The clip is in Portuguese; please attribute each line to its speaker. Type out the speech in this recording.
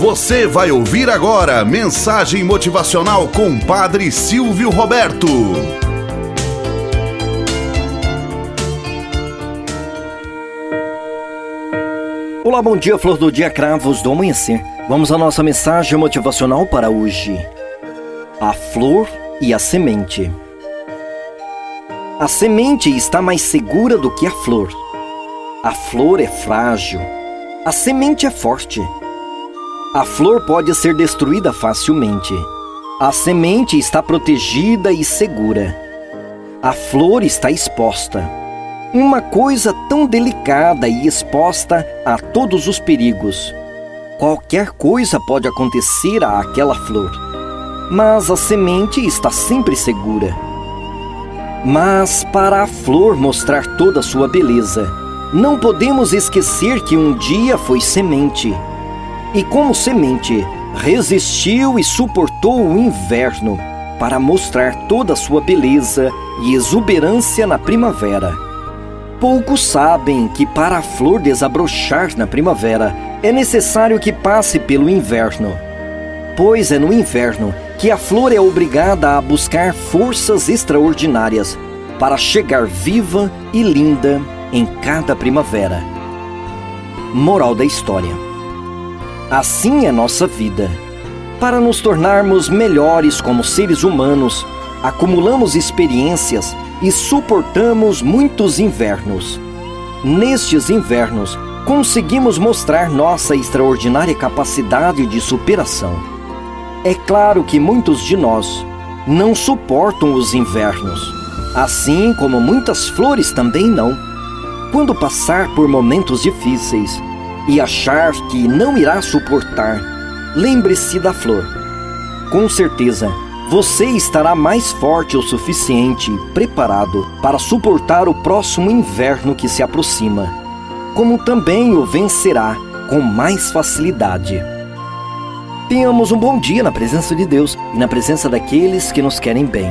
Speaker 1: Você vai ouvir agora mensagem motivacional com Padre Silvio Roberto.
Speaker 2: Olá, bom dia, flor do dia, cravos do amanhecer. Vamos à nossa mensagem motivacional para hoje. A flor e a semente. A semente está mais segura do que a flor. A flor é frágil. A semente é forte. A flor pode ser destruída facilmente. A semente está protegida e segura. A flor está exposta. Uma coisa tão delicada e exposta a todos os perigos. Qualquer coisa pode acontecer a aquela flor. Mas a semente está sempre segura. Mas para a flor mostrar toda a sua beleza, não podemos esquecer que um dia foi semente e, como semente, resistiu e suportou o inverno para mostrar toda a sua beleza e exuberância na primavera. Poucos sabem que para a flor desabrochar na primavera é necessário que passe pelo inverno. Pois é no inverno que a flor é obrigada a buscar forças extraordinárias para chegar viva e linda em cada primavera. Moral da história Assim é nossa vida. Para nos tornarmos melhores como seres humanos, acumulamos experiências e suportamos muitos invernos. Nestes invernos, conseguimos mostrar nossa extraordinária capacidade de superação. É claro que muitos de nós não suportam os invernos, assim como muitas flores também não. Quando passar por momentos difíceis, e achar que não irá suportar, lembre-se da flor. Com certeza, você estará mais forte o suficiente preparado para suportar o próximo inverno que se aproxima, como também o vencerá com mais facilidade. Tenhamos um bom dia na presença de Deus e na presença daqueles que nos querem bem.